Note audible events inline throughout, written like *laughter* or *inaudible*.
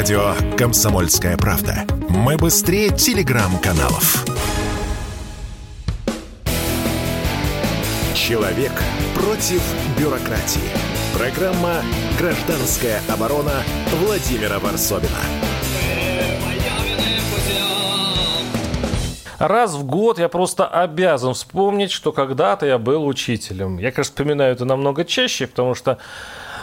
Радио «Комсомольская правда». Мы быстрее телеграм-каналов. Человек против бюрократии. Программа «Гражданская оборона» Владимира Варсовина. Раз в год я просто обязан вспомнить, что когда-то я был учителем. Я, конечно, вспоминаю это намного чаще, потому что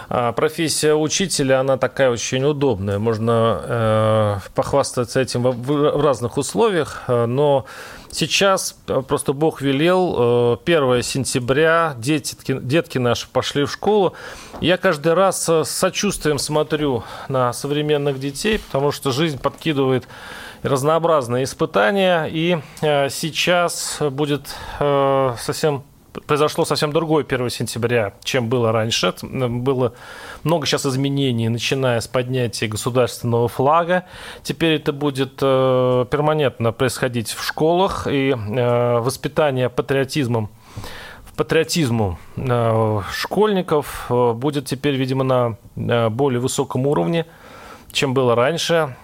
профессия учителя, она такая очень удобная. Можно э, похвастаться этим в, в разных условиях, э, но сейчас просто Бог велел, э, 1 сентября, детки, детки наши пошли в школу. Я каждый раз с сочувствием смотрю на современных детей, потому что жизнь подкидывает разнообразные испытания, и э, сейчас будет э, совсем произошло совсем другое 1 сентября, чем было раньше. Было много сейчас изменений, начиная с поднятия государственного флага. Теперь это будет э, перманентно происходить в школах, и э, воспитание патриотизмом патриотизму э, школьников будет теперь, видимо, на более высоком уровне, чем было раньше.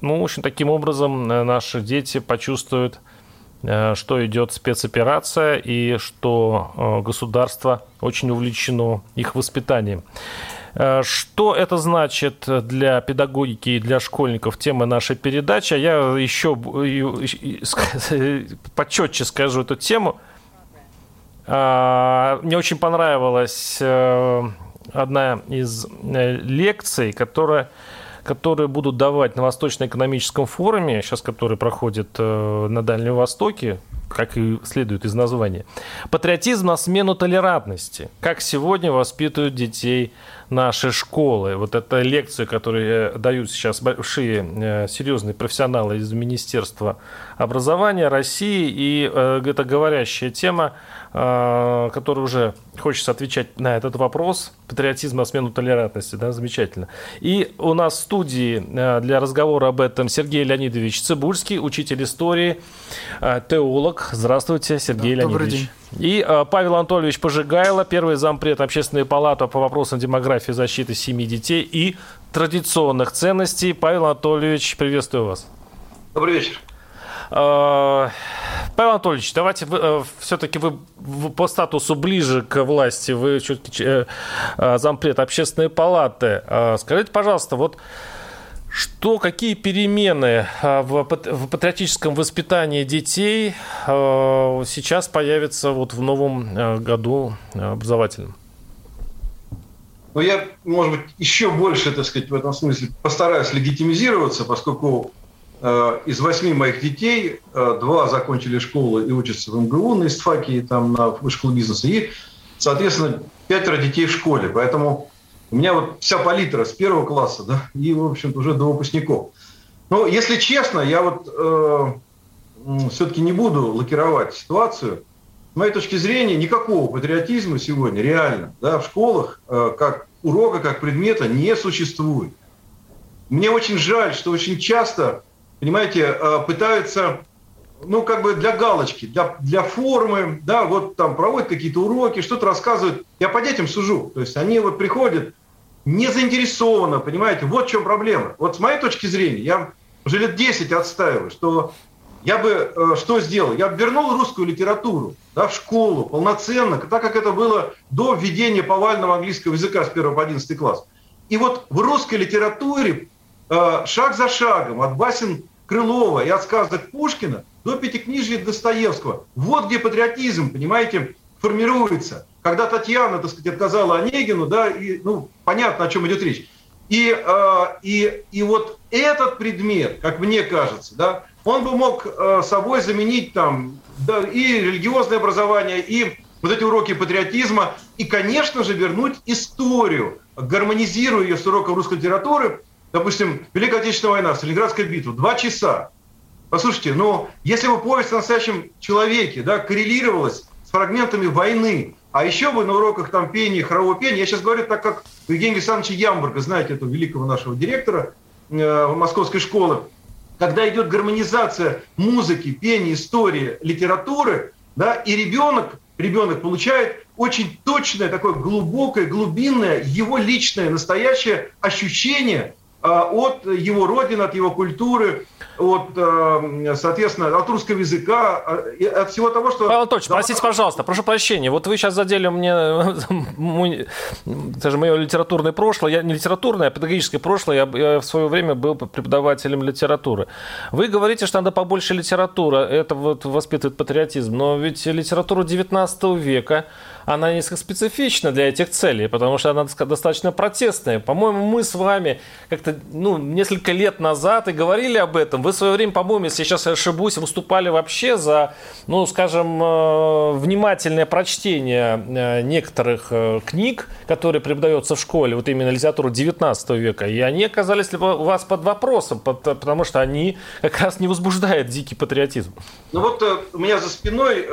Ну, в общем, таким образом наши дети почувствуют Э, что идет спецоперация и что э, государство очень увлечено их воспитанием. Э, что это значит для педагогики и для школьников? Тема нашей передачи. Я еще *laughs* почетче скажу эту тему. Мне очень понравилась одна из лекций, которая которые будут давать на Восточно-экономическом форуме, сейчас который проходит э, на Дальнем Востоке, как и следует из названия. Патриотизм на смену толерантности. Как сегодня воспитывают детей наши школы. Вот эта лекция, которую дают сейчас большие э, серьезные профессионалы из Министерства образования России. И э, это говорящая тема, э, которая уже хочется отвечать на этот вопрос. Патриотизм на смену толерантности. Да, замечательно. И у нас в студии для разговора об этом Сергей Леонидович Цибульский, учитель истории, теолог. Здравствуйте, Сергей да, Леонидович. Добрый день. И э, Павел Анатольевич Пожигайло, первый зампред Общественной палаты по вопросам демографии и защиты семьи детей и традиционных ценностей. Павел Анатольевич, приветствую вас. Добрый вечер. Э, Павел Анатольевич, давайте э, все-таки вы по статусу ближе к власти, вы все-таки зампред Общественной палаты. Скажите, пожалуйста, вот что, какие перемены в, в патриотическом воспитании детей сейчас появятся вот в новом году образовательном? Ну, я, может быть, еще больше, так сказать, в этом смысле постараюсь легитимизироваться, поскольку э, из восьми моих детей э, два закончили школу и учатся в МГУ на ИСТФАКе, там на школу бизнеса, и, соответственно, пятеро детей в школе. Поэтому у меня вот вся палитра с первого класса, да, и, в общем-то, уже до выпускников. Но, если честно, я вот э, все-таки не буду лакировать ситуацию. С моей точки зрения, никакого патриотизма сегодня реально да, в школах э, как урока, как предмета не существует. Мне очень жаль, что очень часто, понимаете, э, пытаются ну, как бы для галочки, для, для формы, да, вот там проводят какие-то уроки, что-то рассказывают. Я по детям сужу. То есть они вот приходят не заинтересованно, понимаете, вот в чем проблема. Вот с моей точки зрения, я уже лет 10 отстаиваю, что я бы э, что сделал? Я бы вернул русскую литературу да, в школу полноценно, так как это было до введения повального английского языка с 1 по 11 класс. И вот в русской литературе шаг за шагом от басен Крылова и от сказок Пушкина до пятикнижья Достоевского. Вот где патриотизм, понимаете, формируется. Когда Татьяна, так сказать, отказала Онегину, да, и, ну, понятно, о чем идет речь. И, э, и, и вот этот предмет, как мне кажется, да, он бы мог э, собой заменить там да, и религиозное образование, и вот эти уроки патриотизма, и, конечно же, вернуть историю, гармонизируя ее с уроком русской литературы. Допустим, Великая Отечественная война, Сталинградская битва, два часа. Послушайте, ну, если бы повесть о настоящем человеке да, коррелировалась с фрагментами войны. А еще бы на уроках там пения, хорового пения, я сейчас говорю так, как у Евгения Александровича Ямбурга, знаете, этого великого нашего директора э, московской школы, когда идет гармонизация музыки, пения, истории, литературы, да, и ребенок, ребенок получает очень точное, такое глубокое, глубинное, его личное, настоящее ощущение от его родины, от его культуры, от, э, соответственно, от русского языка, а, от всего того, что... Павел Анатольевич, простите, пожалуйста, прошу прощения. Вот вы сейчас задели мне, *laughs* даже мое литературное прошлое, я не литературное, а педагогическое прошлое, я, я в свое время был преподавателем литературы. Вы говорите, что надо побольше литературы, это вот воспитывает патриотизм, но ведь литература 19 века, она несколько специфична для этих целей, потому что она достаточно протестная. По-моему, мы с вами как-то ну, несколько лет назад и говорили об этом. Вы в свое время, по-моему, если я сейчас ошибусь, выступали вообще за, ну, скажем, э, внимательное прочтение э, некоторых э, книг, которые преподаются в школе, вот именно литературу 19 века, и они оказались у вас под вопросом, потому что они как раз не возбуждают дикий патриотизм. Ну вот у меня за спиной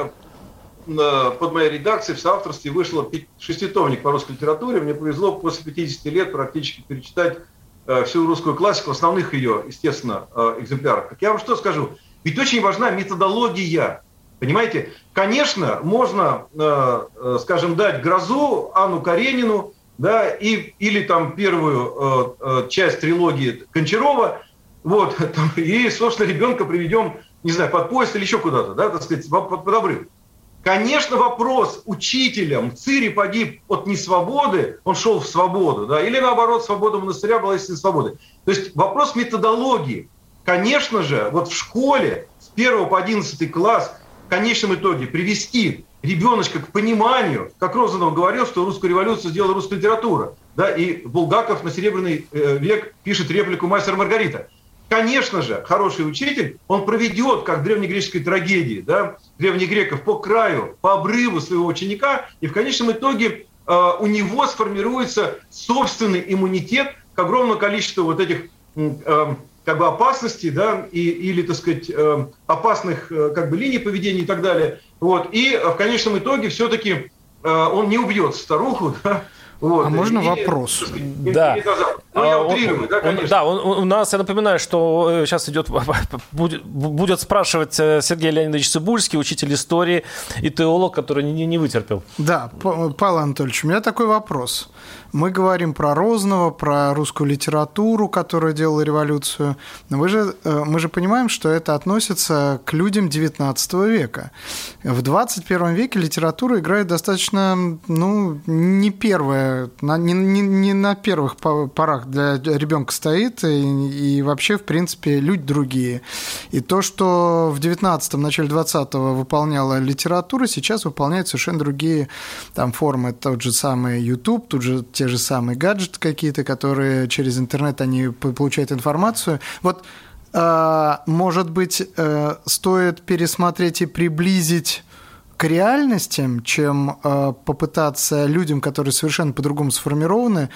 под моей редакцией в соавторстве вышло шеститомник по русской литературе. Мне повезло после 50 лет практически перечитать э, всю русскую классику, основных ее, естественно, э, экземплярах. Так я вам что скажу? Ведь очень важна методология. Понимаете? Конечно, можно, э, скажем, дать грозу Анну Каренину, да, и, или там первую часть трилогии Кончарова, вот, *laughs* там, и, собственно, ребенка приведем, не знаю, под поезд или еще куда-то, да, так сказать, под, под обрыв. Конечно, вопрос учителям. Цири погиб от несвободы, он шел в свободу, да, или наоборот, свобода монастыря была истинной свободы. То есть вопрос методологии. Конечно же, вот в школе с 1 по 11 класс в конечном итоге привести ребеночка к пониманию, как Розанов говорил, что русскую революцию сделала русская литература, да, и Булгаков на Серебряный э, век пишет реплику «Мастер Маргарита». Конечно же, хороший учитель, он проведет, как в древнегреческой трагедии, да, древнегреков, по краю, по обрыву своего ученика, и в конечном итоге э, у него сформируется собственный иммунитет к огромному количеству вот этих э, как бы опасностей, да, и, или, так сказать, э, опасных э, как бы линий поведения и так далее. Вот. И в конечном итоге все-таки э, он не убьет старуху, *laughs* да, вот. А можно и, вопрос? да. Ну, я а, утрирую, да, конечно. Да, он, у нас, я напоминаю, что сейчас идет, *laughs* будет, будет спрашивать э, Сергей Леонидович Цибульский, учитель истории и теолог, который не, не вытерпел. Да, Павел Анатольевич, у меня такой вопрос. Мы говорим про Розного, про русскую литературу, которая делала революцию. Но вы же, э, мы же понимаем, что это относится к людям XIX века. В 21 веке литература играет достаточно, ну, не первая, не, не, не на первых порах для ребенка стоит, и, и вообще, в принципе, люди другие. И то, что в 19-м, начале 20-го выполняла литература, сейчас выполняет совершенно другие там формы. Тот же самый YouTube, тут же те те же самые гаджеты какие-то, которые через интернет они получают информацию. Вот, э, может быть, э, стоит пересмотреть и приблизить к реальностям, чем э, попытаться людям, которые совершенно по-другому сформированы,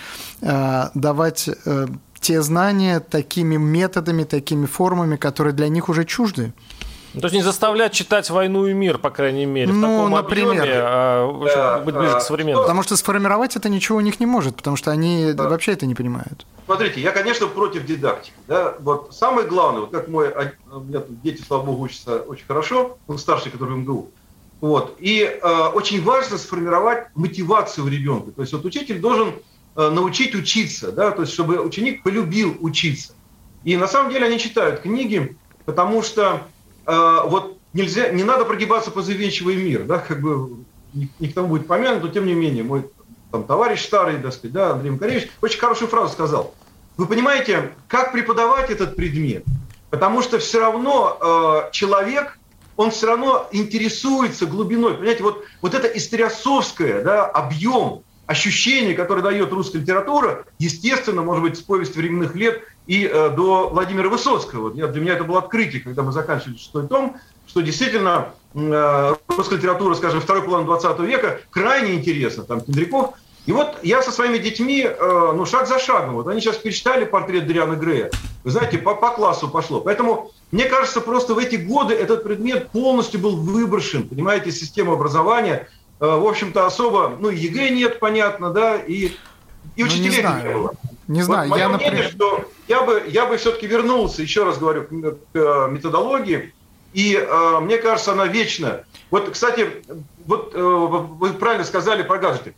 давать те знания такими методами, такими формами, которые для них уже чужды. Ну, то есть не заставлять читать «Войну и мир», по крайней мере, ну, в таком например, объеме, а в общем, да, быть ближе к современному. Потому что сформировать это ничего у них не может, потому что они да. вообще это не понимают. Смотрите, я, конечно, против дидактики. Да? Вот самое главное, вот как мой, у меня тут дети, слава богу, учатся очень хорошо, он старший, который в МГУ. Вот. И э, очень важно сформировать мотивацию в ребенка. То есть вот учитель должен э, научить учиться, да? то есть чтобы ученик полюбил учиться. И на самом деле они читают книги, потому что э, вот нельзя, не надо прогибаться по завенчивый мир, да, как бы тому будет помянут, но тем не менее, мой там, товарищ старый, так да, Андрей Макаревич, очень хорошую фразу сказал. Вы понимаете, как преподавать этот предмет? Потому что все равно э, человек, он все равно интересуется глубиной. Понимаете, вот, вот это историосовское да, объем, ощущение, которое дает русская литература, естественно, может быть, с повести временных лет и э, до Владимира Высоцкого. Для меня это было открытие, когда мы заканчивали шестой том, что действительно э, русская литература, скажем, второй половины 20 века крайне интересна. Там Тендряков. И вот я со своими детьми, э, ну, шаг за шагом, вот они сейчас перечитали портрет Дориана Грея. Вы знаете, по, по классу пошло. Поэтому, мне кажется, просто в эти годы этот предмет полностью был выброшен, понимаете, из системы образования. В общем-то, особо, ну, ЕГЭ нет, понятно, да, и, и учителей ну, не, не было. Не знаю, вот я, например... Мнение, что я бы, я бы все-таки вернулся, еще раз говорю, к, э, методологии. И э, мне кажется, она вечна. Вот, кстати, вот э, вы правильно сказали про гаджеты.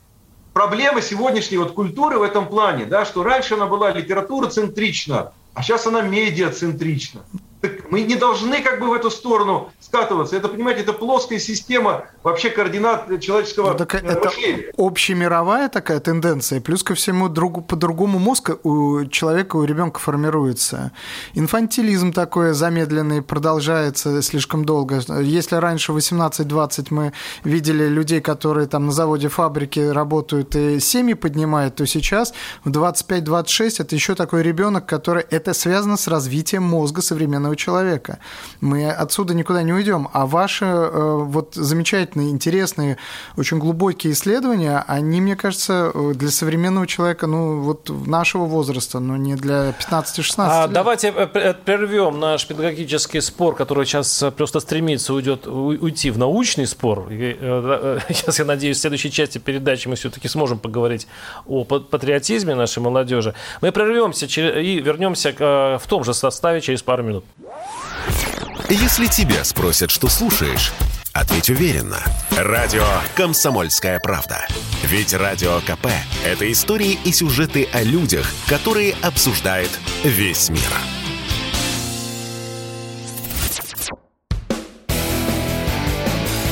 проблема сегодняшней вот культуры в этом плане, да, что раньше она была литература центрична, а сейчас она медиацентрична. Так мы не должны как бы в эту сторону скатываться. Это, понимаете, это плоская система вообще координат человеческого ну, так это общемировая такая тенденция. Плюс ко всему, другу, по-другому мозг у человека, у ребенка формируется. Инфантилизм такой замедленный продолжается слишком долго. Если раньше 18-20 мы видели людей, которые там на заводе фабрики работают и семьи поднимают, то сейчас в 25-26 это еще такой ребенок, который... Это связано с развитием мозга современного современного человека. Мы отсюда никуда не уйдем. А ваши э, вот замечательные, интересные, очень глубокие исследования, они, мне кажется, для современного человека, ну, вот нашего возраста, но не для 15-16 а, лет. Давайте э, э, прервем наш педагогический спор, который сейчас просто стремится уйдет, уйти в научный спор. Сейчас, *laughs* я надеюсь, в следующей части передачи мы все-таки сможем поговорить о патриотизме нашей молодежи. Мы прервемся и вернемся в том же составе через пару минут. Если тебя спросят, что слушаешь, ответь уверенно. Радио «Комсомольская правда». Ведь Радио КП – это истории и сюжеты о людях, которые обсуждает весь мир.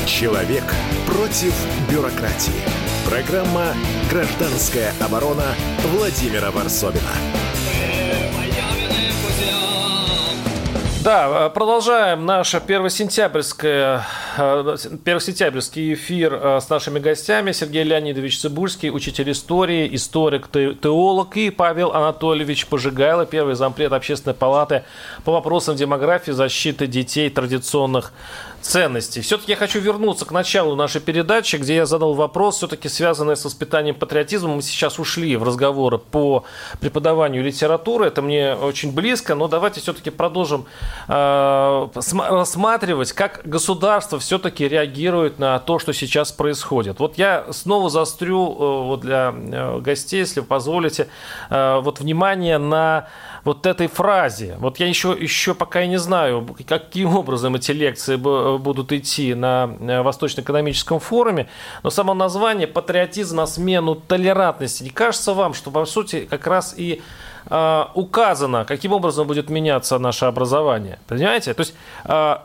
Человек против бюрократии. Программа «Гражданская оборона» Владимира Варсовина. Да, э, продолжаем наш первосентябрьское, э, первосентябрьский эфир э, с нашими гостями. Сергей Леонидович Цибульский, учитель истории, историк, теолог и Павел Анатольевич Пожигайло, первый зампред Общественной палаты по вопросам демографии, защиты детей традиционных ценностей. Все-таки я хочу вернуться к началу нашей передачи, где я задал вопрос, все-таки связанный с воспитанием патриотизма. Мы сейчас ушли в разговоры по преподаванию литературы. Это мне очень близко, но давайте все-таки продолжим э, рассматривать, как государство все-таки реагирует на то, что сейчас происходит. Вот я снова заострю э, вот для э, гостей, если вы позволите, э, вот внимание на вот этой фразе. Вот я еще, еще пока и не знаю, каким образом эти лекции будут идти на Восточно-экономическом форуме, но само название «Патриотизм на смену толерантности». Не кажется вам, что, по сути, как раз и э, указано, каким образом будет меняться наше образование? Понимаете? То есть, э,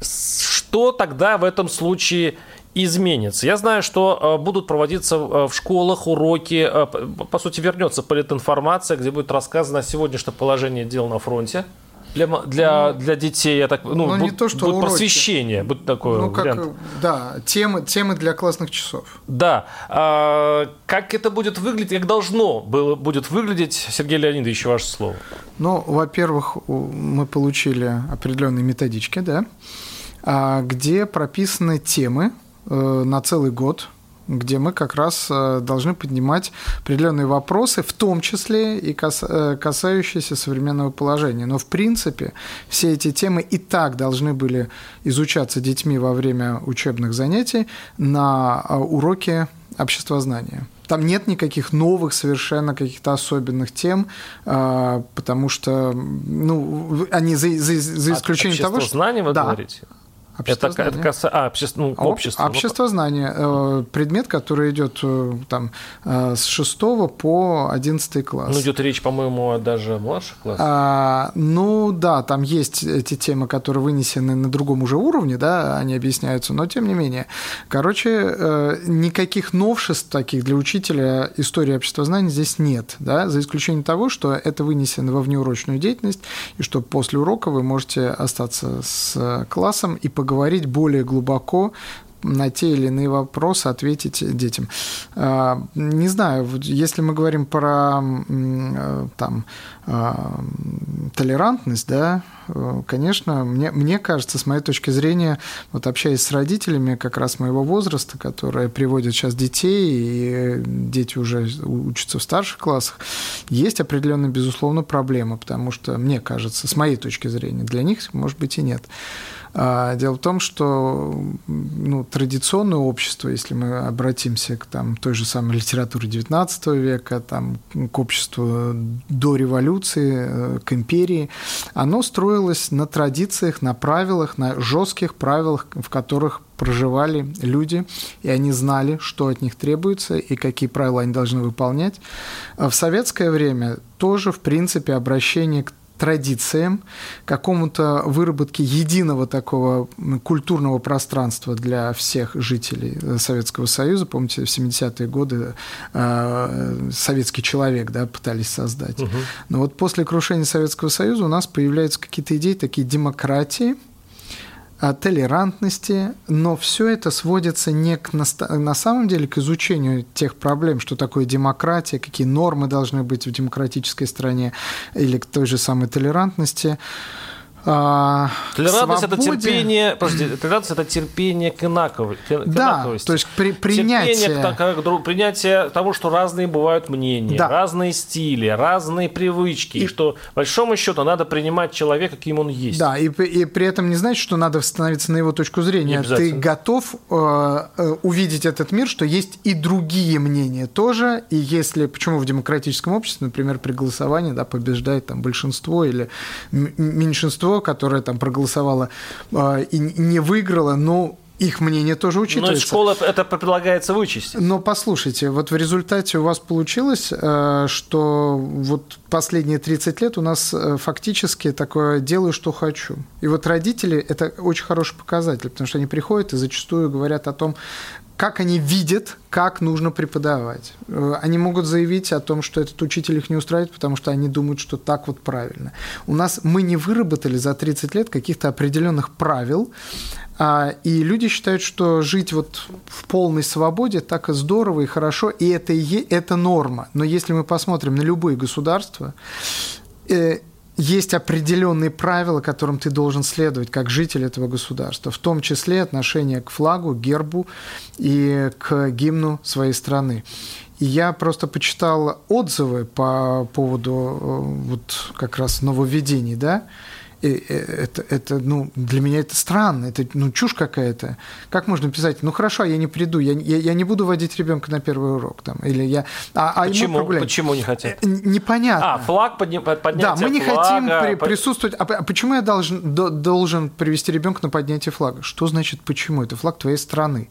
что тогда в этом случае изменится. Я знаю, что э, будут проводиться э, в школах уроки, э, по сути, вернется политинформация, где будет рассказано о сегодняшнем положении дел на фронте для, для, ну, для детей, я так, ну, ну не то, что будет уроки. просвещение, будет такое ну, как, вариант. Да, темы, темы для классных часов. Да. А, как это будет выглядеть, как должно было, будет выглядеть, Сергей Леонидович, ваше слово? Ну, во-первых, мы получили определенные методички, да, а, где прописаны темы, на целый год, где мы как раз э, должны поднимать определенные вопросы, в том числе и э, касающиеся современного положения. Но в принципе все эти темы и так должны были изучаться детьми во время учебных занятий на уроке обществознания. Там нет никаких новых совершенно каких-то особенных тем, потому что ну, они за, за, за исключением того, что... знания вы да, говорите? Это, это каса... а, общество, ну, общество. Общество знания. Э, предмет, который идет э, там э, с 6 по 11 класс. Ну, идет речь, по-моему, даже младших классов. А, ну, да, там есть эти темы, которые вынесены на другом уже уровне, да, они объясняются, но тем не менее. Короче, никаких новшеств таких для учителя истории общества знания здесь нет, да, за исключением того, что это вынесено во внеурочную деятельность, и что после урока вы можете остаться с классом и поговорить поговорить более глубоко на те или иные вопросы ответить детям. А, не знаю, если мы говорим про э, там, а, толерантность, да, э, конечно, мне, мне кажется, с моей точки зрения, вот общаясь с родителями как раз моего возраста, которые приводят сейчас детей, и дети уже учатся в старших классах, есть определенная, безусловно, проблема, потому что, мне кажется, с моей точки зрения, для них, может быть, и нет. А, дело в том, что ну, традиционное общество, если мы обратимся к там, той же самой литературе XIX века, там, к обществу до революции, э, к империи, оно строилось на традициях, на правилах, на жестких правилах, в которых проживали люди, и они знали, что от них требуется и какие правила они должны выполнять. В советское время тоже, в принципе, обращение к традициям, какому-то выработке единого такого культурного пространства для всех жителей Советского Союза. Помните, в 70-е годы э, советский человек да, пытались создать. Угу. Но вот после крушения Советского Союза у нас появляются какие-то идеи такие демократии, толерантности, но все это сводится не к, на самом деле к изучению тех проблем, что такое демократия, какие нормы должны быть в демократической стране или к той же самой толерантности, а, толерантность это терпение, подожди, толерантность это терпение к, инаков, к да, то есть при, принятие... Терпение к, к, принятие того, что разные бывают мнения, да. разные стили, разные привычки, и, и что, большому счету, надо принимать человека, каким он есть. Да, и, и при этом не значит, что надо становиться на его точку зрения. Ты готов э, э, увидеть этот мир, что есть и другие мнения тоже, и если, почему в демократическом обществе, например, при голосовании да, побеждает там большинство или меньшинство, которое там проголосовало э, и не выиграло, но их мнение тоже учитывается. Но из школы это предлагается вычесть. Но послушайте, вот в результате у вас получилось, э, что вот последние 30 лет у нас э, фактически такое «делаю, что хочу». И вот родители – это очень хороший показатель, потому что они приходят и зачастую говорят о том, как они видят, как нужно преподавать. Э, они могут заявить о том, что этот учитель их не устраивает, потому что они думают, что так вот правильно. У нас мы не выработали за 30 лет каких-то определенных правил, а, и люди считают, что жить вот в полной свободе так и здорово и хорошо, и это, и это норма. Но если мы посмотрим на любые государства, э, есть определенные правила, которым ты должен следовать как житель этого государства, в том числе отношение к флагу, гербу и к гимну своей страны. И я просто почитал отзывы по поводу э, вот как раз нововведений, да, это, это, ну, для меня это странно, это, ну, чушь какая-то. Как можно писать, ну, хорошо, я не приду, я, я, я не буду водить ребенка на первый урок, там, или я... А, а Почему? Почему не хотят? Э, непонятно. А, флаг подня... поднятие Да, мы не флага, хотим при, присутствовать... А, а почему я должен, до, должен привести ребенка на поднятие флага? Что значит почему? Это флаг твоей страны.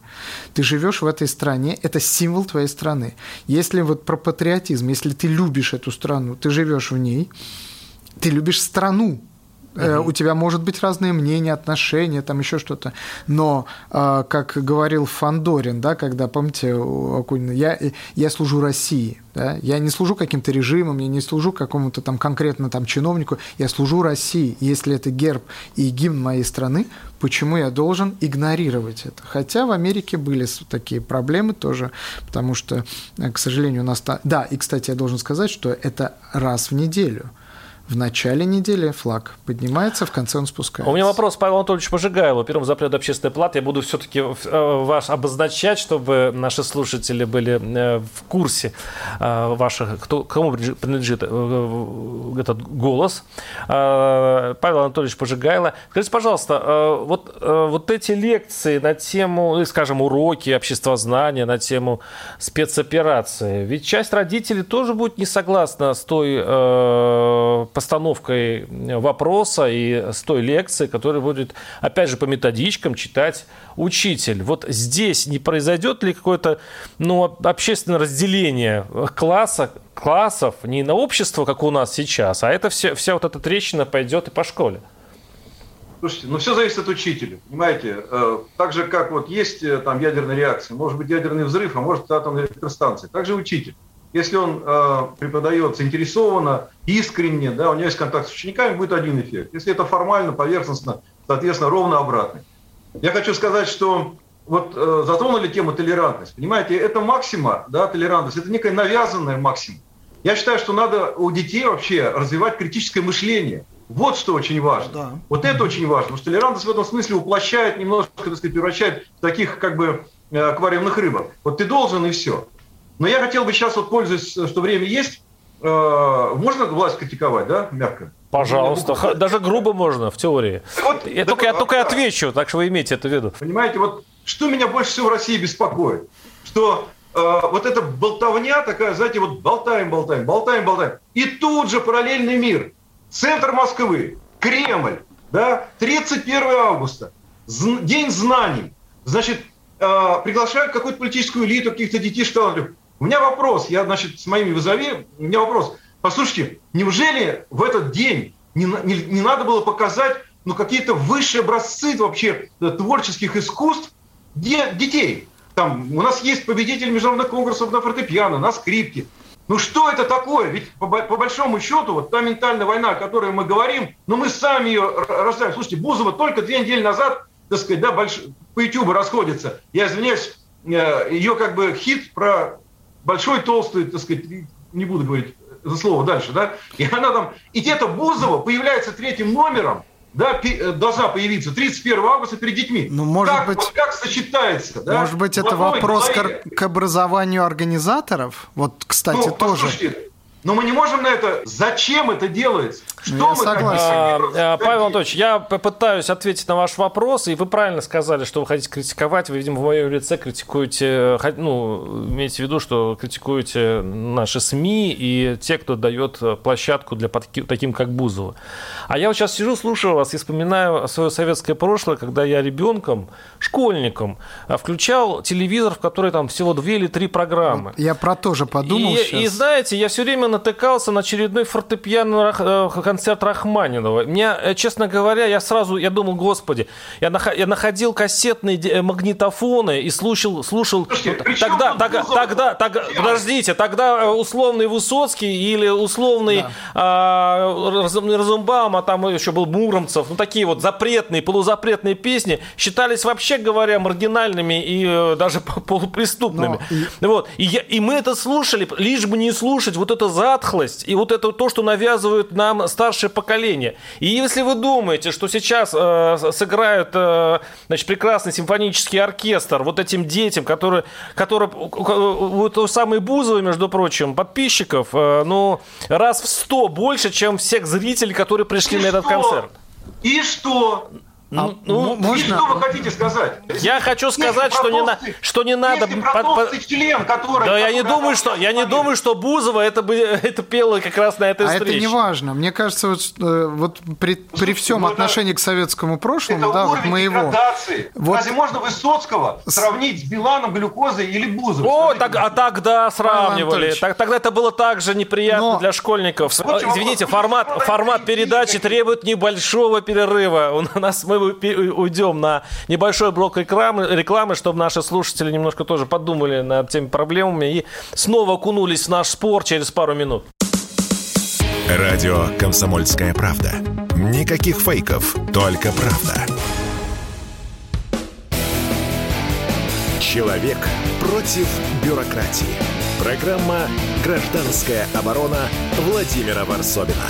Ты живешь в этой стране, это символ твоей страны. Если вот про патриотизм, если ты любишь эту страну, ты живешь в ней, ты любишь страну, Угу. У тебя может быть разные мнения, отношения, там еще что-то. Но, а, как говорил Фандорин, да, когда, помните, у Акунина, я, я служу России. Да? Я не служу каким-то режимам, я не служу какому-то там конкретно там чиновнику, я служу России. Если это герб и гимн моей страны, почему я должен игнорировать это? Хотя в Америке были такие проблемы тоже, потому что, э, к сожалению, у нас... Да, и, кстати, я должен сказать, что это раз в неделю – в начале недели флаг поднимается, в конце он спускается. У меня вопрос Павел Анатольевич Пожигайло, первым запрет общественной платы. Я буду все-таки э, ваш обозначать, чтобы наши слушатели были э, в курсе э, ваших, кто, кому принадлежит этот голос. Павел Анатольевич Пожигайло. Скажите, пожалуйста, вот, вот эти лекции на тему, ну, скажем, уроки обществознания, на тему спецоперации, ведь часть родителей тоже будет не согласна с той постановкой вопроса и с той лекции, которая будет, опять же, по методичкам читать учитель. Вот здесь не произойдет ли какое-то ну, общественное разделение класса, классов не на общество, как у нас сейчас, а это все, вся вот эта трещина пойдет и по школе? Слушайте, ну все зависит от учителя, понимаете? Э, так же, как вот есть э, там ядерная реакция, может быть ядерный взрыв, а может атомная электростанция. Также учитель если он э, преподает заинтересованно, искренне, да, у него есть контакт с учениками, будет один эффект. Если это формально, поверхностно, соответственно, ровно обратный. Я хочу сказать, что вот э, затронули тему толерантность. Понимаете, это максима, да, толерантность, это некая навязанная максима. Я считаю, что надо у детей вообще развивать критическое мышление. Вот что очень важно. Да. Вот это очень важно. Потому что толерантность в этом смысле уплощает немножко, так сказать, превращает в таких как бы э, аквариумных рыбок. Вот ты должен и все. Но я хотел бы сейчас, вот пользуясь, что время есть, э, можно власть критиковать, да, мягко? Пожалуйста, даже грубо можно, в теории. Вот, я, только, я только отвечу, так что вы имейте это в виду. Понимаете, вот что меня больше всего в России беспокоит, что э, вот эта болтовня такая, знаете, вот болтаем, болтаем, болтаем, болтаем. И тут же параллельный мир. Центр Москвы, Кремль, да, 31 августа, День знаний. значит, э, приглашают какую-то политическую элиту, каких-то детишек. У меня вопрос, я, значит, с моими вызови, у меня вопрос. Послушайте, неужели в этот день не, не, не надо было показать ну, какие-то высшие образцы вообще э, творческих искусств де, детей? Там у нас есть победитель международных конкурсов на фортепиано, на скрипке. Ну что это такое? Ведь по, по большому счету, вот та ментальная война, о которой мы говорим, ну мы сами ее рождаем. Слушайте, Бузова только две недели назад, так сказать, да, больш... по YouTube расходится. Я извиняюсь, э, ее как бы хит про большой, толстый, так сказать, не буду говорить за слово дальше, да, и она там, и где-то Бузова появляется третьим номером, да, э, должна появиться 31 августа перед детьми. Ну, может как, быть, вот как сочетается? Да? Может быть, это вопрос к, к образованию организаторов? Вот, кстати, ну, тоже. Но мы не можем на это... Зачем это делается? Что я мы согласен. А, а, Павел Анатольевич, я попытаюсь ответить на ваш вопрос, и вы правильно сказали, что вы хотите критиковать. Вы, видимо, в моем лице критикуете, ну, имеете в виду, что критикуете наши СМИ и те, кто дает площадку для таким, как Бузова. А я вот сейчас сижу, слушаю вас и вспоминаю свое советское прошлое, когда я ребенком, школьником, а, включал телевизор, в который там всего две или три программы. Я про то же подумал и, сейчас. И знаете, я все время натыкался на очередной фортепиано э, концерт Рахманинова. Мне, э, честно говоря, я сразу, я думал, господи, я, нах, я находил кассетные э, магнитофоны и слушал, слушал. Слушайте, тогда, тогда, тогда, тогда, подождите, тогда условный Высоцкий или условный да. а, Разумбаум, а там еще был Муромцев, ну такие вот запретные, полузапретные песни считались вообще говоря маргинальными и даже *laughs* полупреступными. Но... И... Вот и, я, и мы это слушали, лишь бы не слушать вот это затхлость и вот это то, что навязывают нам старшее поколение. И если вы думаете, что сейчас э, сыграют э, значит, прекрасный симфонический оркестр вот этим детям, которые, которые вот у самой Бузовой, между прочим, подписчиков, э, ну, раз в сто больше, чем всех зрителей, которые пришли и на этот концерт. И что? Ну, а, ну, можно... что вы хотите сказать? Я хочу сказать, что не, на, что не надо... Под, член, который... Да я не думаю, что я не думаю, что Бузова это бы *laughs* это пела как раз на этой а встрече. это не важно. Мне кажется, вот, э, вот при, при всем ну, отношении к советскому прошлому, да, вот моего. Вот... Разве можно Высоцкого сравнить с Биланом, глюкозой или Бузовой? О, так, а тогда сравнивали. Так, тогда это было также неприятно Но... для школьников. Вот Извините, формат, формат передачи требует небольшого перерыва. У нас мы уйдем на небольшой блок рекламы, рекламы, чтобы наши слушатели немножко тоже подумали над теми проблемами и снова окунулись в наш спор через пару минут. Радио «Комсомольская правда». Никаких фейков, только правда. Человек против бюрократии. Программа «Гражданская оборона» Владимира Варсобина.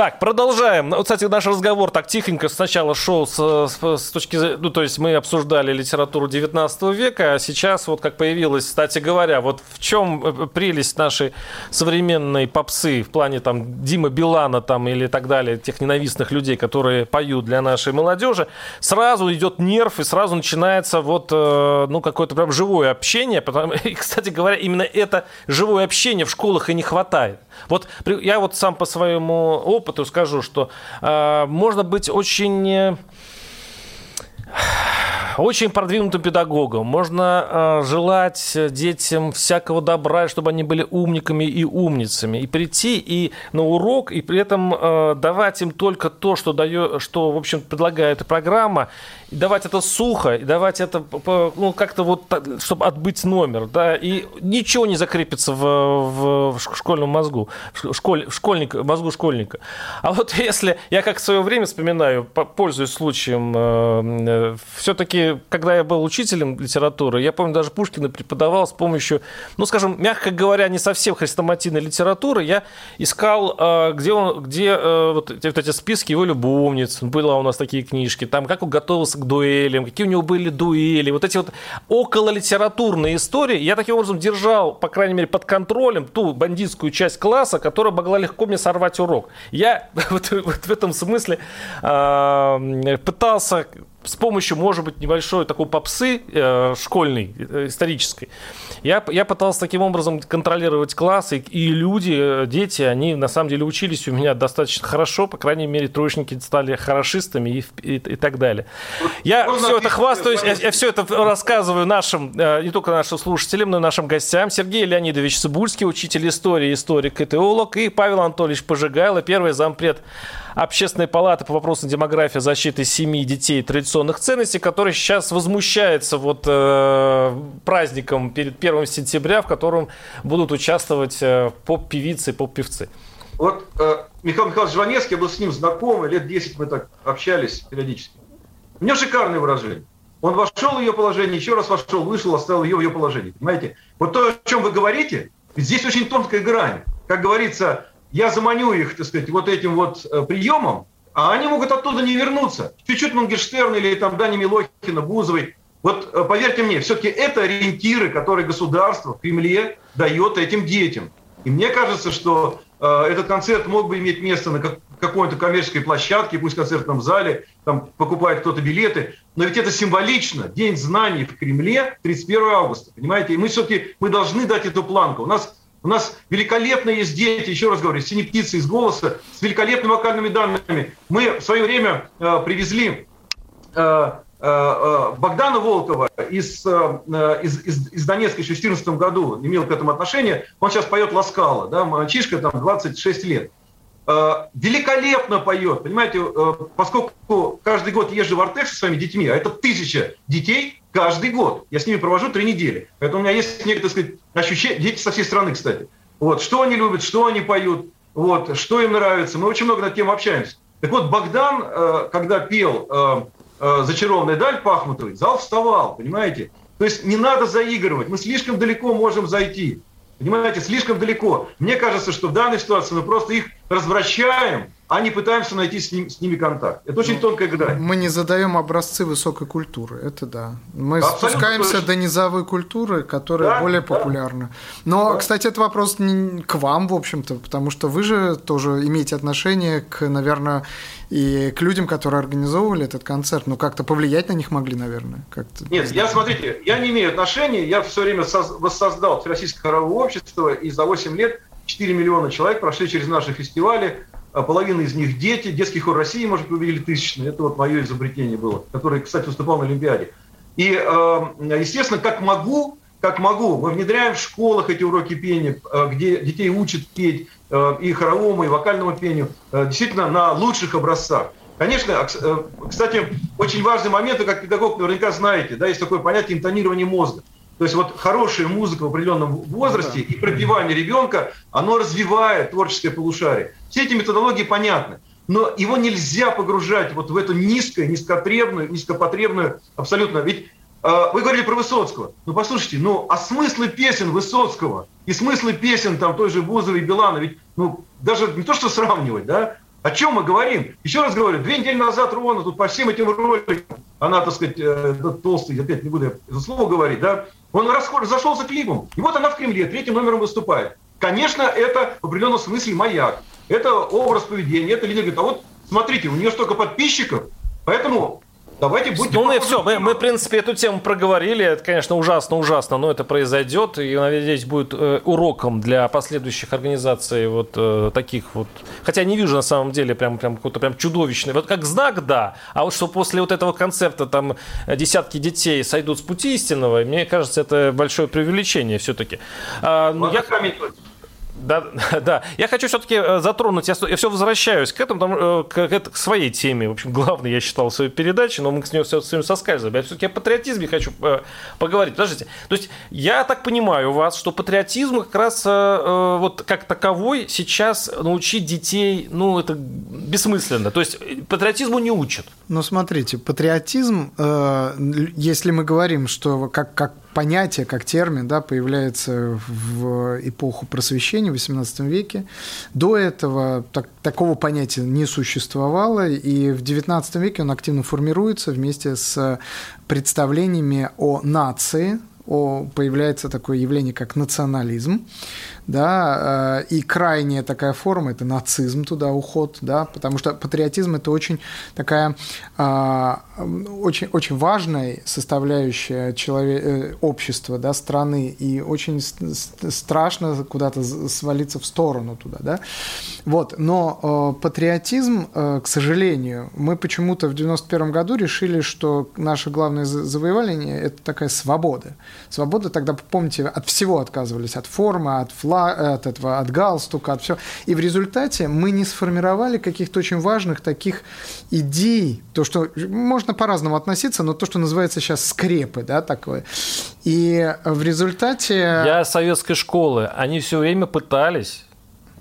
Так, продолжаем. Ну, кстати, наш разговор так тихонько сначала шел с, с, с точки ну, то есть мы обсуждали литературу 19 века, а сейчас вот как появилась, кстати говоря, вот в чем э, прелесть нашей современной попсы в плане там Дима Билана там или так далее, тех ненавистных людей, которые поют для нашей молодежи, сразу идет нерв и сразу начинается вот, э, ну, какое-то прям живое общение, потому, *laughs* и, кстати говоря, именно это живое общение в школах и не хватает. Вот я вот сам по своему опыту скажу, что э, можно быть очень э, очень продвинутым педагогом. Можно э, желать детям всякого добра, чтобы они были умниками и умницами. И прийти и на урок, и при этом э, давать им только то, что, дает, что в общем, предлагает программа, давать это сухо, и давать это ну, как-то вот, чтобы отбыть номер, да, и ничего не закрепится в, в, школьном мозгу, в, школь, в школьник, мозгу школьника. А вот *laughs* если, я как в свое время вспоминаю, пользуясь случаем, э, э, все-таки, когда я был учителем литературы, я помню, даже Пушкина преподавал с помощью, ну, скажем, мягко говоря, не совсем хрестоматийной литературы, я искал, э, где, он, где вот, вот эти списки его любовниц, были у нас такие книжки, там, как он готовился к дуэлям, какие у него были дуэли, вот эти вот около литературные истории. Я таким образом держал, по крайней мере, под контролем ту бандитскую часть класса, которая могла легко мне сорвать урок. Я *laughs* вот, вот в этом смысле э, пытался с помощью, может быть, небольшой такой попсы э, школьной, э, исторической, я, я пытался таким образом контролировать классы, и, и люди, э, дети, они на самом деле учились у меня достаточно хорошо, по крайней мере, троечники стали хорошистами и, и, и так далее. Я Можно все это хвастаюсь, я, я все это рассказываю нашим, э, не только нашим слушателям, но и нашим гостям. Сергей Леонидович Цибульский, учитель истории, историк и теолог, и Павел Анатольевич Пожигайло, первый зампред Общественной палаты по вопросам демографии, защиты семьи, детей и традиционных ценностей, который сейчас возмущается вот э, праздником перед 1 сентября, в котором будут участвовать э, поп-певицы и поп-певцы. Вот э, Михаил Михайлович Жванецкий, я был с ним знакомый, лет 10 мы так общались периодически. У него шикарное выражение. Он вошел в ее положение, еще раз вошел, вышел, оставил ее в ее положении. Понимаете? Вот то, о чем вы говорите, здесь очень тонкая грань. Как говорится, я заманю их, так сказать, вот этим вот э, приемом, а они могут оттуда не вернуться. Чуть-чуть Мангерштерн или там Дани Милохина, Бузовой. Вот э, поверьте мне, все-таки это ориентиры, которые государство в Кремле дает этим детям. И мне кажется, что э, этот концерт мог бы иметь место на как, какой-то коммерческой площадке, пусть в концертном зале, там покупает кто-то билеты. Но ведь это символично. День знаний в Кремле 31 августа, понимаете? И мы все-таки мы должны дать эту планку. У нас у нас великолепно есть дети, еще раз говорю, синие птицы из голоса, с великолепными вокальными данными. Мы в свое время э, привезли э, э, э Богдана Волкова из, э, из, из, из Донецка еще в 2014 году, имел к этому отношение. Он сейчас поет Ласкала, да, мальчишка, там 26 лет. Э, великолепно поет, понимаете, э, поскольку каждый год езжу в Артек со своими детьми, а это тысяча детей каждый год, я с ними провожу три недели, поэтому у меня есть некое, так сказать, ощущение, дети со всей страны, кстати, вот, что они любят, что они поют, вот, что им нравится, мы очень много над тем общаемся. Так вот, Богдан, э, когда пел «Зачарованная даль» Пахмутовой, зал вставал, понимаете? То есть не надо заигрывать, мы слишком далеко можем зайти. Понимаете, слишком далеко. Мне кажется, что в данной ситуации мы просто их развращаем, а не пытаемся найти с, ним, с ними контакт. Это очень ну, тонкая грань. Мы не задаем образцы высокой культуры, это да. Мы Абсолютно спускаемся точно. до низовой культуры, которая да, более популярна. Да. Но, да. кстати, это вопрос не к вам, в общем-то, потому что вы же тоже имеете отношение к, наверное, и к людям, которые организовывали этот концерт. Ну, как-то повлиять на них могли, наверное. Как-то. Нет, я, смотрите, я не имею отношения. Я все время воссоздал Всероссийское хоровое общество, и за 8 лет 4 миллиона человек прошли через наши фестивали а половина из них дети. Детский хор России, может, вы увидели тысячный. Это вот мое изобретение было, которое, кстати, выступал на Олимпиаде. И, естественно, как могу, как могу, мы внедряем в школах эти уроки пения, где детей учат петь и хоровому, и вокальному пению, действительно на лучших образцах. Конечно, э, кстати, очень важный момент, вы как педагог наверняка знаете, да, есть такое понятие интонирования мозга. То есть вот хорошая музыка в определенном возрасте ну, да. и пропивание ребенка, оно развивает творческое полушарие. Все эти методологии понятны. Но его нельзя погружать вот в эту низкую, низкотребную, низкопотребную абсолютно. Ведь э, вы говорили про Высоцкого. Ну, послушайте, ну, а смыслы песен Высоцкого и смыслы песен там той же Бузовой и Билана, ведь, ну, даже не то, что сравнивать, да, о чем мы говорим? Еще раз говорю, две недели назад ровно тут по всем этим роликам, она, так сказать, э, толстый, опять не буду это слово говорить, да, он разошелся клипом. И вот она в Кремле третьим номером выступает. Конечно, это в определенном смысле маяк. Это образ поведения, это лидер говорит, а вот смотрите, у нее столько подписчиков, поэтому Давайте будем... Ну, мы все, мы, мы, в принципе, эту тему проговорили. Это, конечно, ужасно-ужасно, но это произойдет. И, надеюсь, будет э, уроком для последующих организаций вот э, таких вот... Хотя не вижу, на самом деле, прям, прям какой-то прям чудовищный. Вот как знак, да. А вот что после вот этого концерта там десятки детей сойдут с пути истинного, мне кажется, это большое преувеличение все-таки. А, ну, я... Да, *laughs* да. Я хочу все-таки э, затронуть, я, все возвращаюсь к этому, э, к, к, к своей теме. В общем, главной, я считал, своей передачи, но мы с нее все, все соскальзываем. Я все-таки о патриотизме хочу э, поговорить. Подождите. То есть, я так понимаю вас, что патриотизм как раз вот как таковой сейчас научить детей, ну, это бессмысленно. То есть, патриотизму не учат. Ну, смотрите, патриотизм, если мы говорим, что как, как понятие, как термин, да, появляется в эпоху просвещения в XVIII веке. До этого так, такого понятия не существовало, и в XIX веке он активно формируется вместе с представлениями о нации, о, появляется такое явление, как национализм. Да, э, и крайняя такая форма – это нацизм туда уход, да, потому что патриотизм – это очень такая, а, очень, очень важная составляющая человек, э, общества, да, страны, и очень страшно куда-то свалиться в сторону туда, да, вот, но э, патриотизм, к сожалению, мы почему-то в 91 году решили, что наше главное завоевание – это такая свобода. Свобода тогда, помните, от всего отказывались, от формы, от флага, от этого, от галстука, от всего. И в результате мы не сформировали каких-то очень важных таких идей, то, что можно по-разному относиться, но то, что называется сейчас скрепы, да, такое. И в результате... Я советской школы, они все время пытались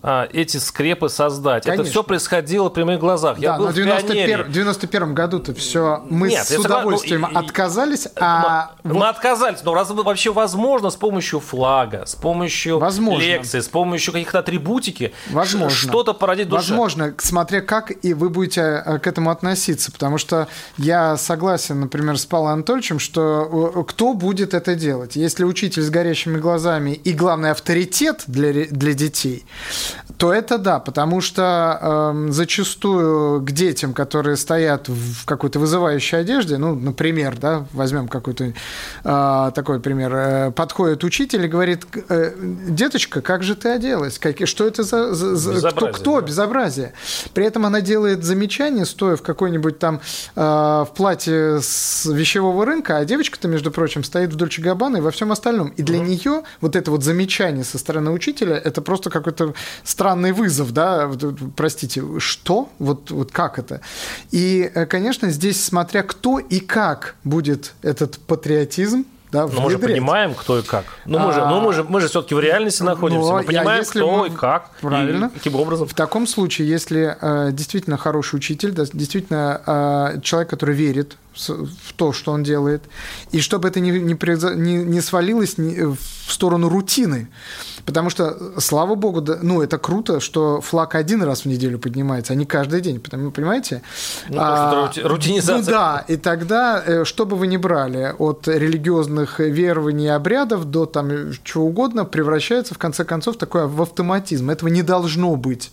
эти скрепы создать. Конечно. Это все происходило при моих глазах. Да, Я был но в 91, 91 году-то все мы Нет, с удовольствием ну, отказались, а... Мы, вот... мы отказались, но раз вообще возможно с помощью флага, с помощью возможно. лекции, с помощью каких-то атрибутики возможно. что-то породить душе. Возможно, смотря как и вы будете э, к этому относиться, потому что я согласен, например, с Павлом Анатольевичем, что э, кто будет это делать? Если учитель с горящими глазами и, главный авторитет для, для детей, то это да, потому что э, зачастую к детям, которые стоят в какой-то вызывающей одежде, ну, например, да, возьмем какой-то э, такой пример, э, подходит учитель и говорит, э, деточка, как же ты оделась? Как, что это за... за кто? кто? Да. Безобразие. При этом она делает замечание, стоя в какой-нибудь там э, в платье с вещевого рынка, а девочка-то, между прочим, стоит в Дольче Габбана и во всем остальном. И для угу. нее вот это вот замечание со стороны учителя, это просто какой-то странный вызов, да, простите, что? Вот, вот как это? И, э, конечно, здесь, смотря кто и как будет этот патриотизм, да, но мы же понимаем, кто и как. Ну, мы, же, ну, мы же, мы же все-таки в реальности находимся. Мы понимаем, кто мы... и как. Правильно. И каким образом. В таком случае, если э, действительно хороший учитель, да, действительно э, человек, который верит в то, что он делает, и чтобы это не, не, не, не свалилось в сторону рутины. Потому что, слава богу, да, ну, это круто, что флаг один раз в неделю поднимается, а не каждый день, потому, понимаете? Ну, а, рутинизация. Ну да, и тогда, э, что бы вы ни брали, от религиозных верований и обрядов до там чего угодно, превращается, в конце концов, такое в автоматизм. Этого не должно быть.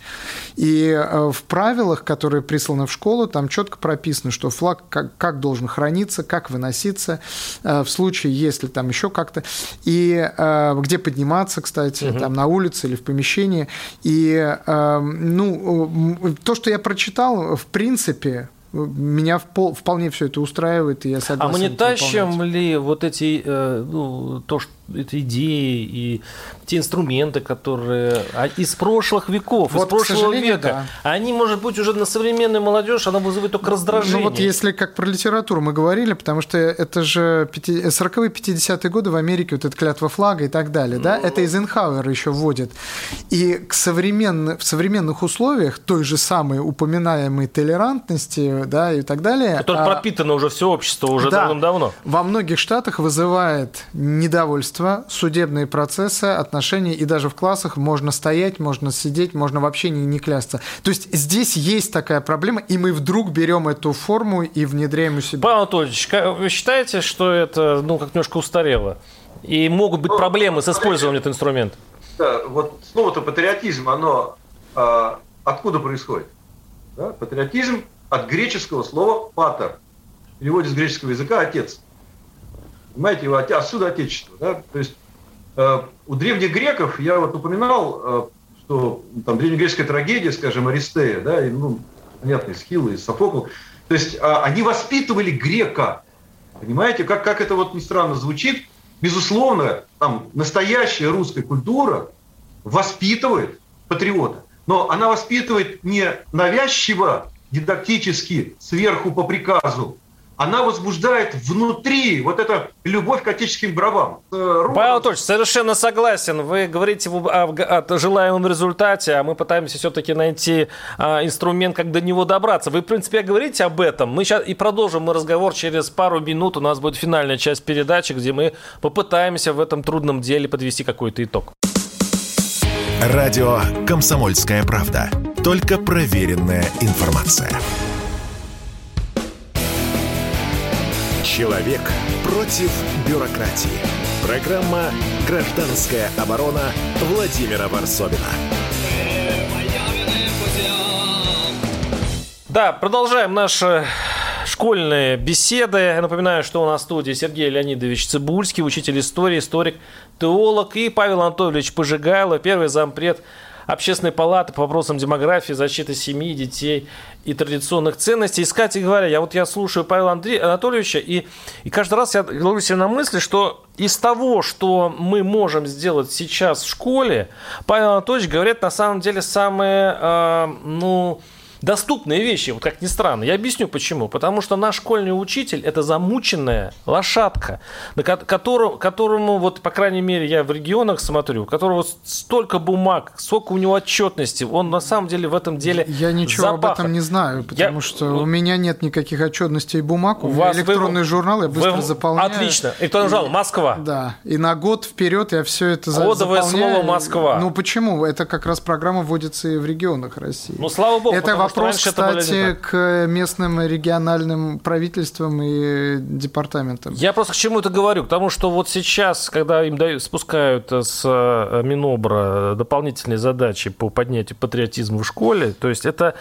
И э, в правилах, которые присланы в школу, там четко прописано, что флаг как, как должен храниться, как выноситься, э, в случае, если там еще как-то, и где подниматься, кстати, угу. там на улице или в помещении. И э, ну, то, что я прочитал, в принципе, меня вполне все это устраивает, и я согласен. А мы не тащим ли вот эти, э, ну, то, что эти идеи и те инструменты, которые а, из прошлых веков, вот, из прошлого века, да. они, может быть, уже на современную молодежь, она вызывает только раздражение. Ну вот если как про литературу мы говорили, потому что это же 40-е, 50-е годы в Америке, вот эта клятва флага и так далее, да, это Эйзенхауэр еще вводит. И к современным, в современных условиях той же самой упоминаемой толерантности, да, и так далее. Которая а, пропитано уже все общество уже да, давным-давно. Во многих штатах вызывает недовольство судительство, судебные процессы, отношения, и даже в классах можно стоять, можно сидеть, можно вообще не, не клясться. То есть здесь есть такая проблема, и мы вдруг берем эту форму и внедряем у себя. Павел Анатольевич, вы считаете, что это ну, как немножко устарело? И могут быть ну, проблемы с использованием этого инструмента? Да, вот слово-то патриотизм, оно а, откуда происходит? Да? Патриотизм от греческого слова «патер». В переводе с греческого языка «отец». Понимаете, его отсюда отечество. Да? То есть э, у древних греков, я вот упоминал, э, что там древнегреческая трагедия, скажем, Аристея, да, и, ну, понятно, Схила, и Софокл, то есть э, они воспитывали грека. Понимаете, как, как это вот не странно звучит, безусловно, там настоящая русская культура воспитывает патриота, но она воспитывает не навязчиво, дидактически, сверху по приказу, она возбуждает внутри вот эта любовь к отеческим бровам. Э, Павел Анатольевич, совершенно согласен. Вы говорите о, о желаемом результате, а мы пытаемся все-таки найти а, инструмент, как до него добраться. Вы, в принципе, говорите об этом. Мы сейчас и продолжим мы разговор через пару минут. У нас будет финальная часть передачи, где мы попытаемся в этом трудном деле подвести какой-то итог. Радио «Комсомольская правда». Только проверенная информация. Человек против бюрократии. Программа «Гражданская оборона» Владимира Варсовина. Да, продолжаем наши школьные беседы. Я напоминаю, что у нас в студии Сергей Леонидович Цибульский, учитель истории, историк, теолог, и Павел Анатольевич Пожигайло, первый зампред Общественной палаты по вопросам демографии, защиты семьи, детей и традиционных ценностей. И, кстати говоря, я вот я слушаю Павла Андрея, Анатольевича, и, и каждый раз я ловлю себе на мысли, что из того, что мы можем сделать сейчас в школе, Павел Анатольевич говорит на самом деле самые, э, ну, доступные вещи, вот как ни странно. Я объясню почему. Потому что наш школьный учитель – это замученная лошадка, которому, которому, вот, по крайней мере, я в регионах смотрю, у которого столько бумаг, сколько у него отчетности, он на самом деле в этом деле Я ничего запаха. об этом не знаю, потому я, что у меня нет никаких отчетностей и бумаг, у, у меня электронный вы, журнал, я быстро вы, заполняю. Отлично. Электронный журнал «Москва». Да, и на год вперед я все это Кодовое заполняю. слово «Москва». Ну почему? Это как раз программа вводится и в регионах России. Ну, слава богу, это вопрос, кстати, к местным региональным правительствам и департаментам. Я просто к чему это говорю? К тому, что вот сейчас, когда им дают, спускают с э, Минобра дополнительные задачи по поднятию патриотизма в школе, то есть это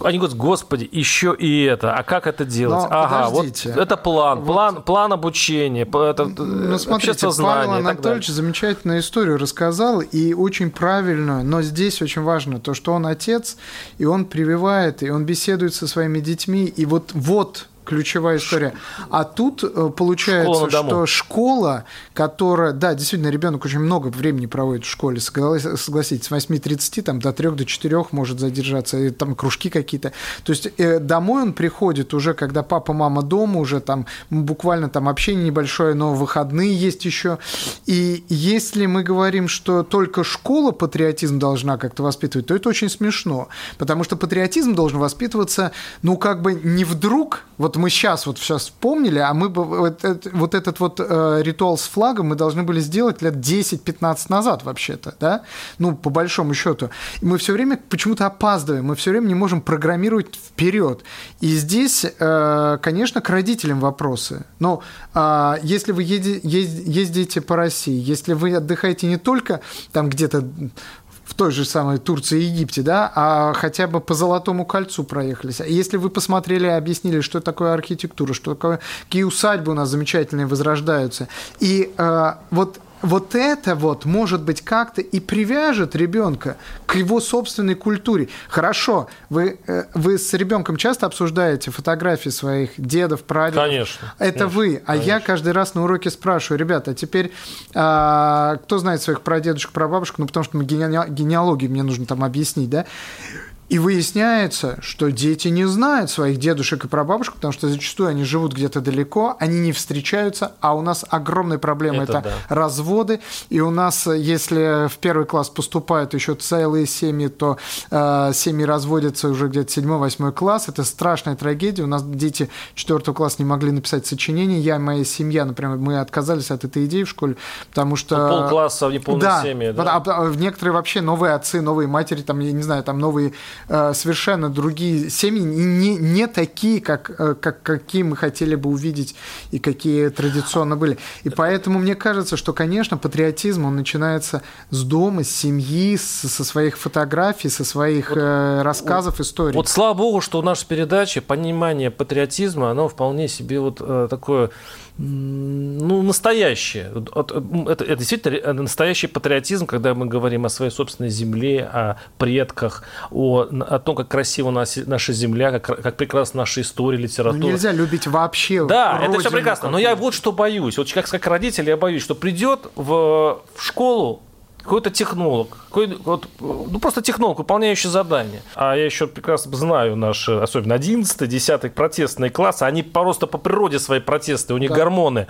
они говорят, господи, еще и это. А как это делать? Но, ага, подождите. вот это план, вот. план, план обучения, это ну, смотрите, Павел Анатольевич замечательную историю рассказал и очень правильную, но здесь очень важно то, что он отец, и он прививает, и он беседует со своими детьми, и вот, вот ключевая история. А тут э, получается, школа что школа, которая, да, действительно, ребенок очень много времени проводит в школе, согласитесь, с 8.30 там, до 3 до 4 может задержаться, и там кружки какие-то. То есть э, домой он приходит уже, когда папа, мама дома, уже там буквально там общение небольшое, но выходные есть еще. И если мы говорим, что только школа патриотизм должна как-то воспитывать, то это очень смешно, потому что патриотизм должен воспитываться, ну, как бы не вдруг, вот мы сейчас вот сейчас вспомнили, а мы бы вот, вот этот вот э, ритуал с флагом мы должны были сделать лет 10-15 назад вообще-то, да? Ну, по большому счету. Мы все время почему-то опаздываем, мы все время не можем программировать вперед. И здесь, э, конечно, к родителям вопросы. Но э, если вы еди, ездите по России, если вы отдыхаете не только там где-то той же самой Турции и Египте, да, а хотя бы по Золотому кольцу проехались. Если вы посмотрели и объяснили, что такое архитектура, что такое, какие усадьбы у нас замечательные возрождаются, и э, вот вот это вот, может быть, как-то и привяжет ребенка к его собственной культуре. Хорошо, вы, э, вы с ребенком часто обсуждаете фотографии своих дедов, прадедов? Конечно. Это конечно, вы. А конечно. я каждый раз на уроке спрашиваю, ребята, а теперь а, кто знает своих прадедушек, прабабушек? Ну, потому что мы генеалогию мне нужно там объяснить, да? И выясняется, что дети не знают своих дедушек и прабабушек, потому что зачастую они живут где-то далеко, они не встречаются, а у нас огромная проблема это, это да. разводы. И у нас, если в первый класс поступают еще целые семьи, то э, семьи разводятся уже где-то 7-8 класс. Это страшная трагедия. У нас дети 4 класса не могли написать сочинение. Я и моя семья, например, мы отказались от этой идеи в школе, потому что... Ну, полкласса в неполной да, семьи, да? А, а, некоторые вообще новые отцы, новые матери, там, я не знаю, там новые Э, совершенно другие семьи, не, не такие, как, э, как, какие мы хотели бы увидеть и какие традиционно были. И поэтому мне кажется, что, конечно, патриотизм, он начинается с дома, с семьи, со своих фотографий, со своих вот, э, рассказов, историй. Вот слава богу, что у нашей передачи понимание патриотизма, оно вполне себе вот такое ну, настоящее. Это, это действительно настоящий патриотизм, когда мы говорим о своей собственной земле, о предках, о, о том, как красиво нас, наша земля, как, как прекрасна наша история, литература. Ну, нельзя любить вообще Да, это все прекрасно. Но я вот что боюсь. Вот как, как родитель я боюсь, что придет в, в школу какой-то технолог, какой, вот, ну просто технолог, выполняющий задание. А я еще прекрасно знаю наши, особенно 11 10 протестные классы, они просто по природе своей протесты, у них да. гормоны.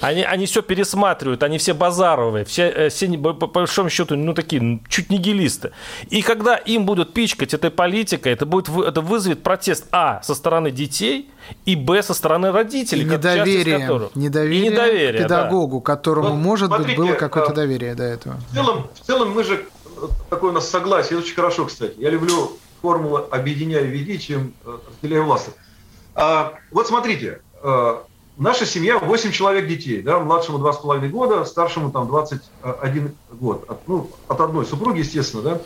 Они, они все пересматривают, они все базаровые, все, э, все по, по большому счету, ну такие, чуть нигилисты. И когда им будут пичкать этой политикой, это, будет, это вызовет протест, а, со стороны детей, и б, со стороны родителей. И недоверие, которых, недоверие, и недоверие педагогу, да. которому, ну, может смотрите, быть, было какое-то а, доверие до этого. В целом, в целом мы же, такое у нас согласие, это очень хорошо, кстати. Я люблю формулу «объединяй, веди», чем э, «разделяй власть». А, вот смотрите, а, наша семья 8 человек детей, да, младшему 2,5 года, старшему там 21 год. От, ну, от одной супруги, естественно, да.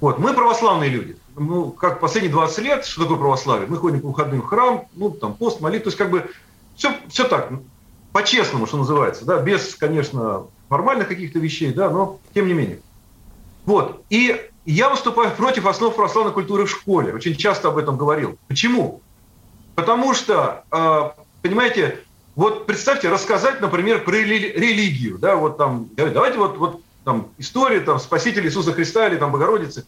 Вот, мы православные люди. Ну, как последние 20 лет, что такое православие? Мы ходим по выходным в храм, ну, там, пост, молитва, то есть как бы все, все так, по-честному, что называется, да, без, конечно, формальных каких-то вещей, да, но тем не менее. Вот, и я выступаю против основ православной культуры в школе, очень часто об этом говорил. Почему? Потому что, а, понимаете, вот представьте, рассказать, например, про религию, да, вот там, давайте вот, вот там история там Спасителя Иисуса Христа или там Богородицы.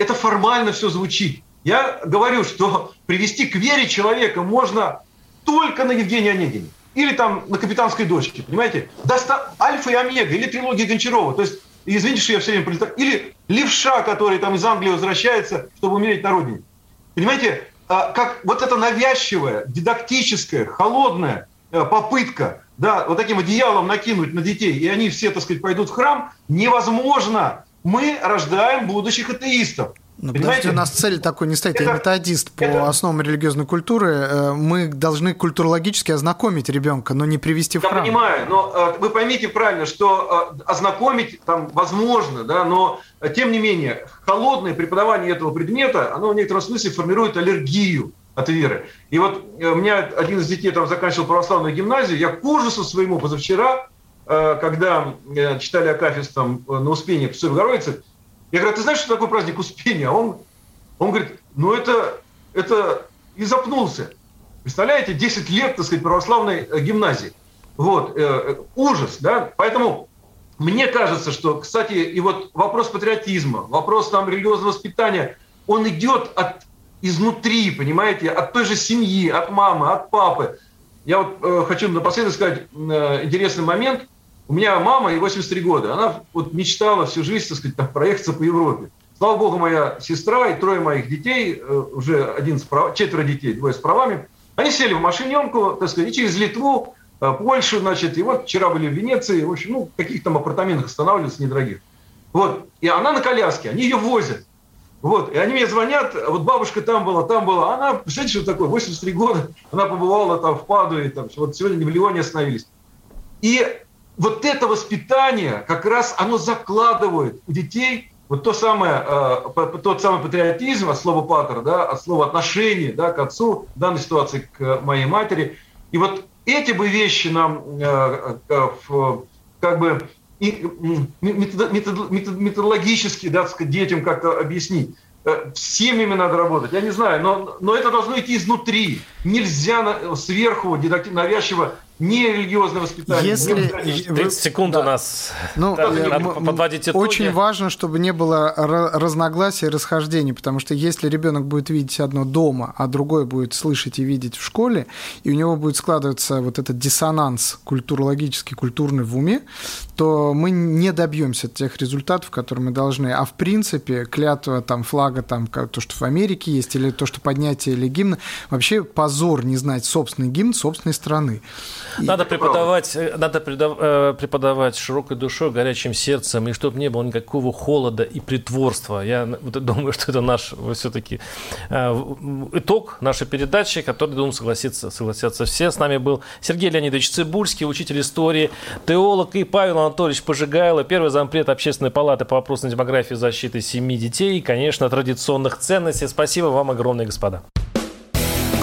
Это формально все звучит. Я говорю, что привести к вере человека можно только на Евгения Онегине. Или там на «Капитанской дочке», понимаете? Доста... Альфа и Омега, или трилогия Гончарова. То есть, извините, что я все время пролетаю. Или левша, который там из Англии возвращается, чтобы умереть на родине. Понимаете, а, как вот эта навязчивая, дидактическая, холодная э, попытка да, вот таким одеялом накинуть на детей, и они все, так сказать, пойдут в храм, невозможно. Мы рождаем будущих атеистов. Ну, подождите, у нас цель такой не стоит. Это, Я методист по это, основам религиозной культуры. Э, мы должны культурологически ознакомить ребенка, но не привести в я храм. Я понимаю, но э, вы поймите правильно, что э, ознакомить там возможно, да, но тем не менее холодное преподавание этого предмета, оно в некотором смысле формирует аллергию от веры. И вот у меня один из детей там заканчивал православную гимназию, я к ужасу своему позавчера, когда читали Акафист там на Успение Пресвятой Богородицы, я говорю, а ты знаешь, что такое праздник Успения? Он, он говорит, ну это, это и запнулся. Представляете, 10 лет, так сказать, православной э, гимназии. Вот, э, э, ужас, да? Поэтому мне кажется, что, кстати, и вот вопрос патриотизма, вопрос там религиозного воспитания, он идет от изнутри, понимаете, от той же семьи, от мамы, от папы. Я вот э, хочу напоследок сказать э, интересный момент – у меня мама, ей 83 года, она вот мечтала всю жизнь, так сказать, там, проехаться по Европе. Слава богу, моя сестра и трое моих детей, э, уже один с прав... четверо детей, двое с правами, они сели в машиненку, так сказать, и через Литву, э, Польшу, значит, и вот вчера были в Венеции, в общем, ну, каких там апартаментах останавливались недорогих. Вот, и она на коляске, они ее возят. Вот, и они мне звонят, вот бабушка там была, там была. Она, представляете, что такое, 83 года, она побывала там в Падуе, там, вот сегодня в Лионе остановились. И вот это воспитание как раз оно закладывает у детей вот то самое, э, тот самый патриотизм от слова патер, да, от слова отношение да, к отцу, в данной ситуации к моей матери. И вот эти бы вещи нам э, э, как бы методологически да, сказать, детям как-то объяснить. С семьями надо работать, я не знаю, но, но это должно идти изнутри. Нельзя сверху навязчиво не религиозное воспитание. Если... Не 30 секунд да. у нас. Ну, да, надо подводить итоги. Очень важно, чтобы не было разногласий и расхождений, потому что если ребенок будет видеть одно дома, а другое будет слышать и видеть в школе, и у него будет складываться вот этот диссонанс культурологический, культурный в уме, то мы не добьемся тех результатов, которые мы должны. А в принципе, клятва там, флага, там, то, что в Америке есть, или то, что поднятие или гимна, вообще позор не знать собственный гимн собственной страны. Надо преподавать, э, надо э, преподавать широкой душой, горячим сердцем, и чтобы не было никакого холода и притворства. Я *laughs* думаю, что это наш все-таки э, итог нашей передачи, который, думаю, согласится, согласятся все. С нами был Сергей Леонидович Цибульский, учитель истории, теолог, и Павел Анатольевич Пожигайло, первый зампред Общественной палаты по вопросам демографии и защиты семьи детей и, конечно, традиционных ценностей. Спасибо вам огромное, господа.